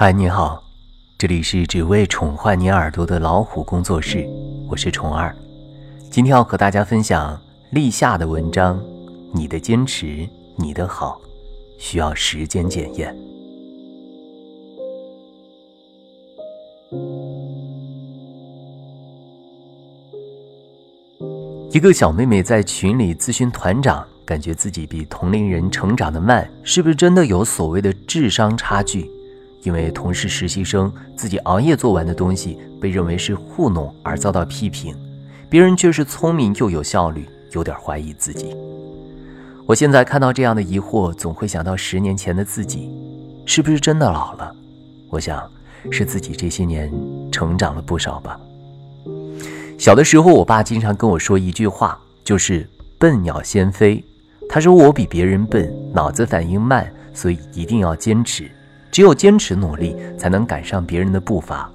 嗨，你好，这里是只为宠坏你耳朵的老虎工作室，我是虫儿。今天要和大家分享立夏的文章。你的坚持，你的好，需要时间检验。一个小妹妹在群里咨询团长，感觉自己比同龄人成长的慢，是不是真的有所谓的智商差距？因为同是实习生，自己熬夜做完的东西被认为是糊弄而遭到批评，别人却是聪明又有效率，有点怀疑自己。我现在看到这样的疑惑，总会想到十年前的自己，是不是真的老了？我想，是自己这些年成长了不少吧。小的时候，我爸经常跟我说一句话，就是“笨鸟先飞”。他说我比别人笨，脑子反应慢，所以一定要坚持，只有坚持努力，才能赶上别人的步伐。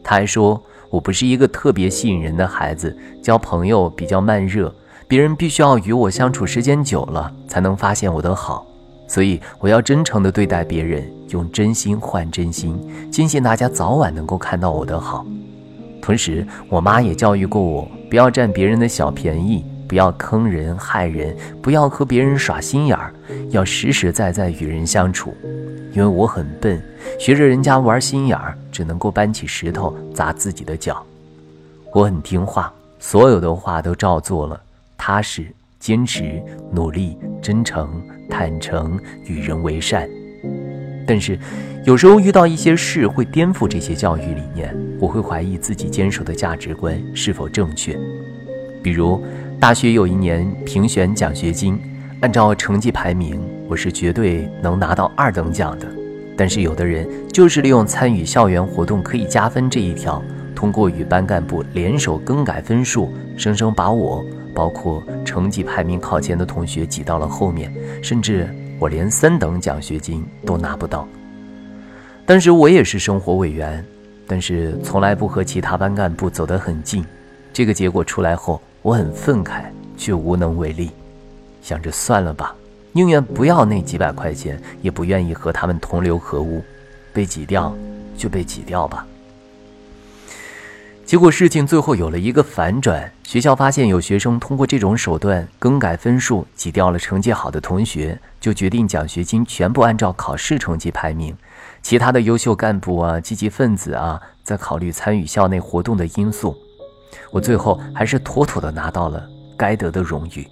他还说我不是一个特别吸引人的孩子，交朋友比较慢热，别人必须要与我相处时间久了，才能发现我的好。所以我要真诚地对待别人，用真心换真心，坚信大家早晚能够看到我的好。同时，我妈也教育过我，不要占别人的小便宜，不要坑人害人，不要和别人耍心眼儿，要实实在在与人相处。因为我很笨，学着人家玩心眼儿，只能够搬起石头砸自己的脚。我很听话，所有的话都照做了，踏实、坚持、努力、真诚、坦诚，与人为善。但是，有时候遇到一些事会颠覆这些教育理念，我会怀疑自己坚守的价值观是否正确。比如，大学有一年评选奖学金，按照成绩排名，我是绝对能拿到二等奖的。但是，有的人就是利用参与校园活动可以加分这一条，通过与班干部联手更改分数，生生把我，包括成绩排名靠前的同学挤到了后面，甚至。我连三等奖学金都拿不到。当时我也是生活委员，但是从来不和其他班干部走得很近。这个结果出来后，我很愤慨，却无能为力。想着算了吧，宁愿不要那几百块钱，也不愿意和他们同流合污。被挤掉，就被挤掉吧。结果事情最后有了一个反转，学校发现有学生通过这种手段更改分数，挤掉了成绩好的同学，就决定奖学金全部按照考试成绩排名，其他的优秀干部啊、积极分子啊，在考虑参与校内活动的因素。我最后还是妥妥的拿到了该得的荣誉。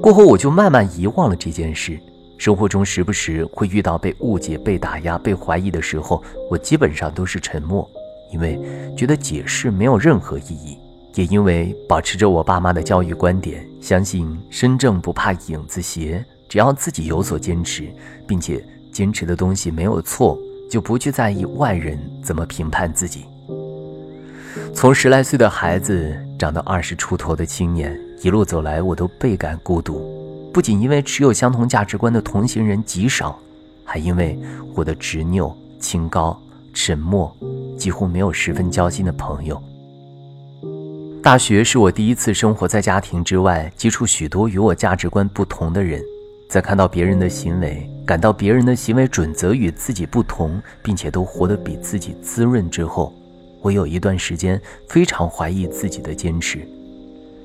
过后我就慢慢遗忘了这件事，生活中时不时会遇到被误解、被打压、被怀疑的时候，我基本上都是沉默。因为觉得解释没有任何意义，也因为保持着我爸妈的教育观点，相信身正不怕影子斜，只要自己有所坚持，并且坚持的东西没有错，就不去在意外人怎么评判自己。从十来岁的孩子长到二十出头的青年，一路走来，我都倍感孤独，不仅因为持有相同价值观的同行人极少，还因为我的执拗、清高、沉默。几乎没有十分交心的朋友。大学是我第一次生活在家庭之外，接触许多与我价值观不同的人。在看到别人的行为，感到别人的行为准则与自己不同，并且都活得比自己滋润之后，我有一段时间非常怀疑自己的坚持。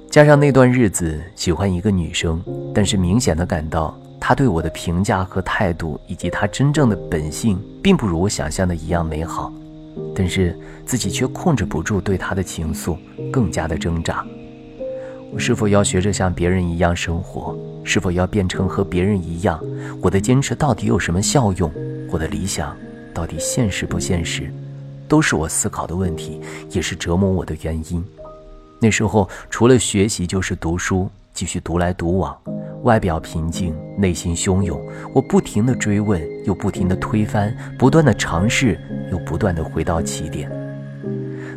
加上那段日子喜欢一个女生，但是明显的感到她对我的评价和态度，以及她真正的本性，并不如我想象的一样美好。但是自己却控制不住对他的情愫，更加的挣扎。我是否要学着像别人一样生活？是否要变成和别人一样？我的坚持到底有什么效用？我的理想到底现实不现实？都是我思考的问题，也是折磨我的原因。那时候除了学习就是读书，继续读来读往。外表平静，内心汹涌。我不停地追问，又不停地推翻，不断地尝试，又不断地回到起点。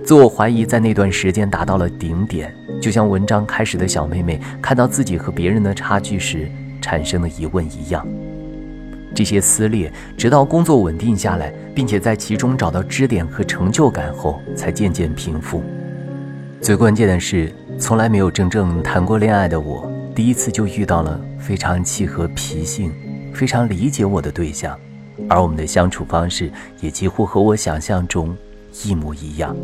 自我怀疑在那段时间达到了顶点，就像文章开始的小妹妹看到自己和别人的差距时产生的疑问一样。这些撕裂，直到工作稳定下来，并且在其中找到支点和成就感后，才渐渐平复。最关键的是，从来没有真正谈过恋爱的我。第一次就遇到了非常契合脾性、非常理解我的对象，而我们的相处方式也几乎和我想象中一模一样。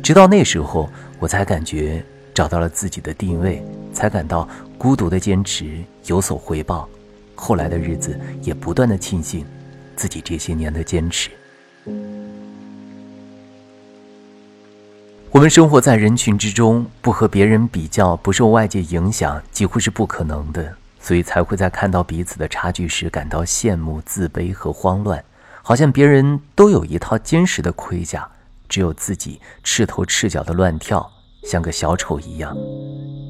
直到那时候，我才感觉找到了自己的定位，才感到孤独的坚持有所回报。后来的日子也不断的庆幸自己这些年的坚持。我们生活在人群之中，不和别人比较，不受外界影响，几乎是不可能的。所以才会在看到彼此的差距时感到羡慕、自卑和慌乱，好像别人都有一套坚实的盔甲，只有自己赤头赤脚的乱跳，像个小丑一样。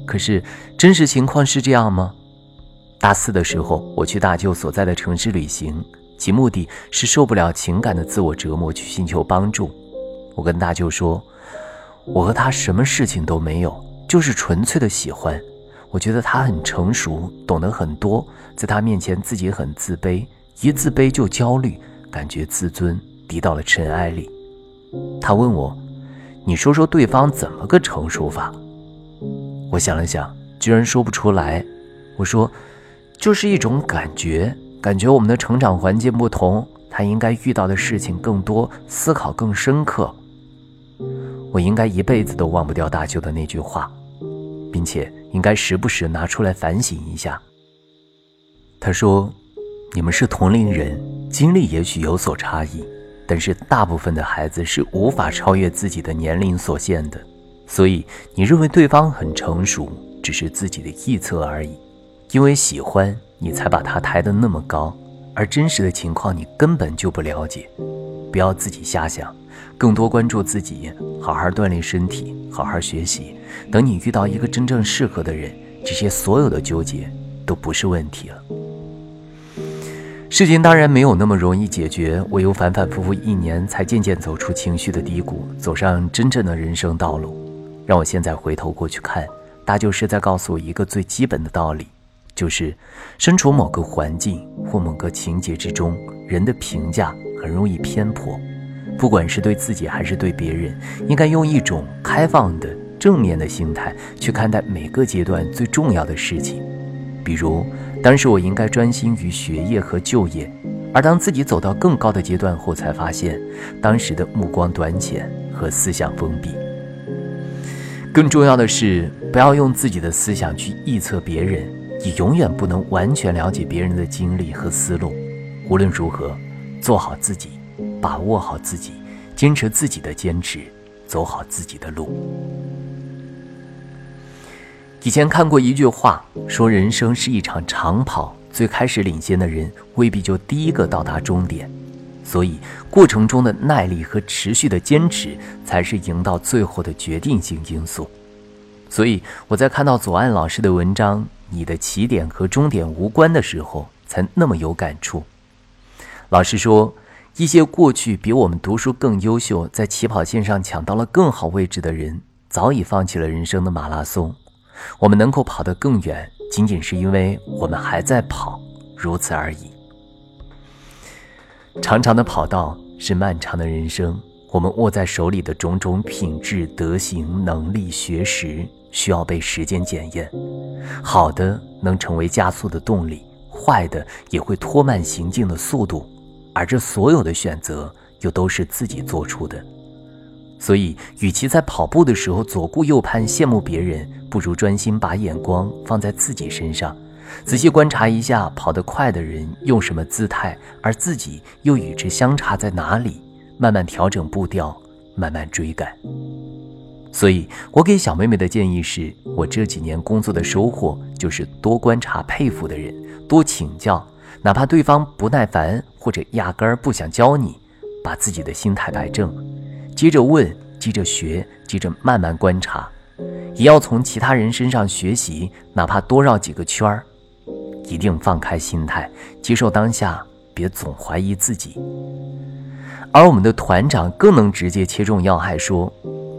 可是真实情况是这样吗？大四的时候，我去大舅所在的城市旅行，其目的是受不了情感的自我折磨，去寻求帮助。我跟大舅说。我和他什么事情都没有，就是纯粹的喜欢。我觉得他很成熟，懂得很多，在他面前自己很自卑，一自卑就焦虑，感觉自尊低到了尘埃里。他问我：“你说说对方怎么个成熟法？”我想了想，居然说不出来。我说：“就是一种感觉，感觉我们的成长环境不同，他应该遇到的事情更多，思考更深刻。”我应该一辈子都忘不掉大舅的那句话，并且应该时不时拿出来反省一下。他说：“你们是同龄人，经历也许有所差异，但是大部分的孩子是无法超越自己的年龄所限的。所以你认为对方很成熟，只是自己的臆测而已。因为喜欢你才把他抬得那么高，而真实的情况你根本就不了解。不要自己瞎想。”更多关注自己，好好锻炼身体，好好学习。等你遇到一个真正适合的人，这些所有的纠结都不是问题了。事情当然没有那么容易解决，我又反反复复一年，才渐渐走出情绪的低谷，走上真正的人生道路。让我现在回头过去看，大舅是在告诉我一个最基本的道理，就是身处某个环境或某个情节之中，人的评价很容易偏颇。不管是对自己还是对别人，应该用一种开放的、正面的心态去看待每个阶段最重要的事情。比如，当时我应该专心于学业和就业，而当自己走到更高的阶段后，才发现当时的目光短浅和思想封闭。更重要的是，不要用自己的思想去臆测别人，你永远不能完全了解别人的经历和思路。无论如何，做好自己。把握好自己，坚持自己的坚持，走好自己的路。以前看过一句话，说人生是一场长跑，最开始领先的人未必就第一个到达终点，所以过程中的耐力和持续的坚持才是赢到最后的决定性因素。所以我在看到左岸老师的文章《你的起点和终点无关》的时候，才那么有感触。老实说。一些过去比我们读书更优秀，在起跑线上抢到了更好位置的人，早已放弃了人生的马拉松。我们能够跑得更远，仅仅是因为我们还在跑，如此而已。长长的跑道是漫长的人生，我们握在手里的种种品质、德行、能力、学识，需要被时间检验。好的能成为加速的动力，坏的也会拖慢行进的速度。而这所有的选择又都是自己做出的，所以，与其在跑步的时候左顾右盼羡慕别人，不如专心把眼光放在自己身上，仔细观察一下跑得快的人用什么姿态，而自己又与之相差在哪里，慢慢调整步调，慢慢追赶。所以我给小妹妹的建议是：我这几年工作的收获就是多观察佩服的人，多请教。哪怕对方不耐烦或者压根儿不想教你，把自己的心态摆正，接着问，接着学，接着慢慢观察，也要从其他人身上学习，哪怕多绕几个圈儿，一定放开心态，接受当下，别总怀疑自己。而我们的团长更能直接切中要害，说，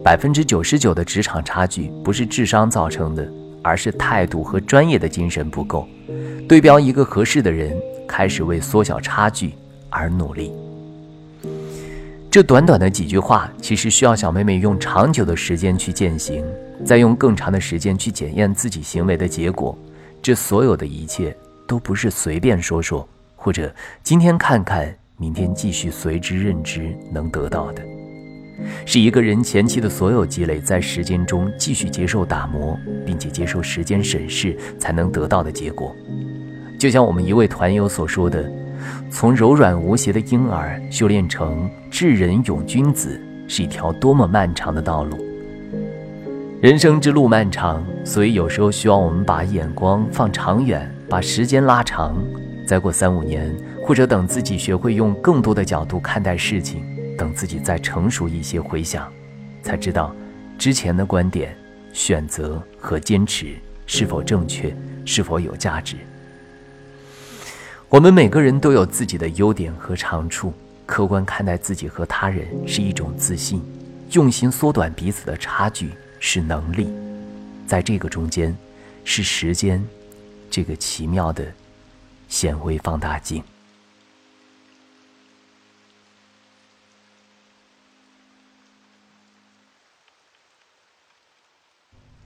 百分之九十九的职场差距不是智商造成的，而是态度和专业的精神不够。对标一个合适的人。开始为缩小差距而努力。这短短的几句话，其实需要小妹妹用长久的时间去践行，再用更长的时间去检验自己行为的结果。这所有的一切都不是随便说说，或者今天看看，明天继续随之认知能得到的，是一个人前期的所有积累，在时间中继续接受打磨，并且接受时间审视，才能得到的结果。就像我们一位团友所说的：“从柔软无邪的婴儿修炼成智仁勇君子，是一条多么漫长的道路。”人生之路漫长，所以有时候需要我们把眼光放长远，把时间拉长。再过三五年，或者等自己学会用更多的角度看待事情，等自己再成熟一些，回想，才知道之前的观点、选择和坚持是否正确，是否有价值。我们每个人都有自己的优点和长处，客观看待自己和他人是一种自信，用心缩短彼此的差距。是能力，在这个中间，是时间，这个奇妙的显微放大镜。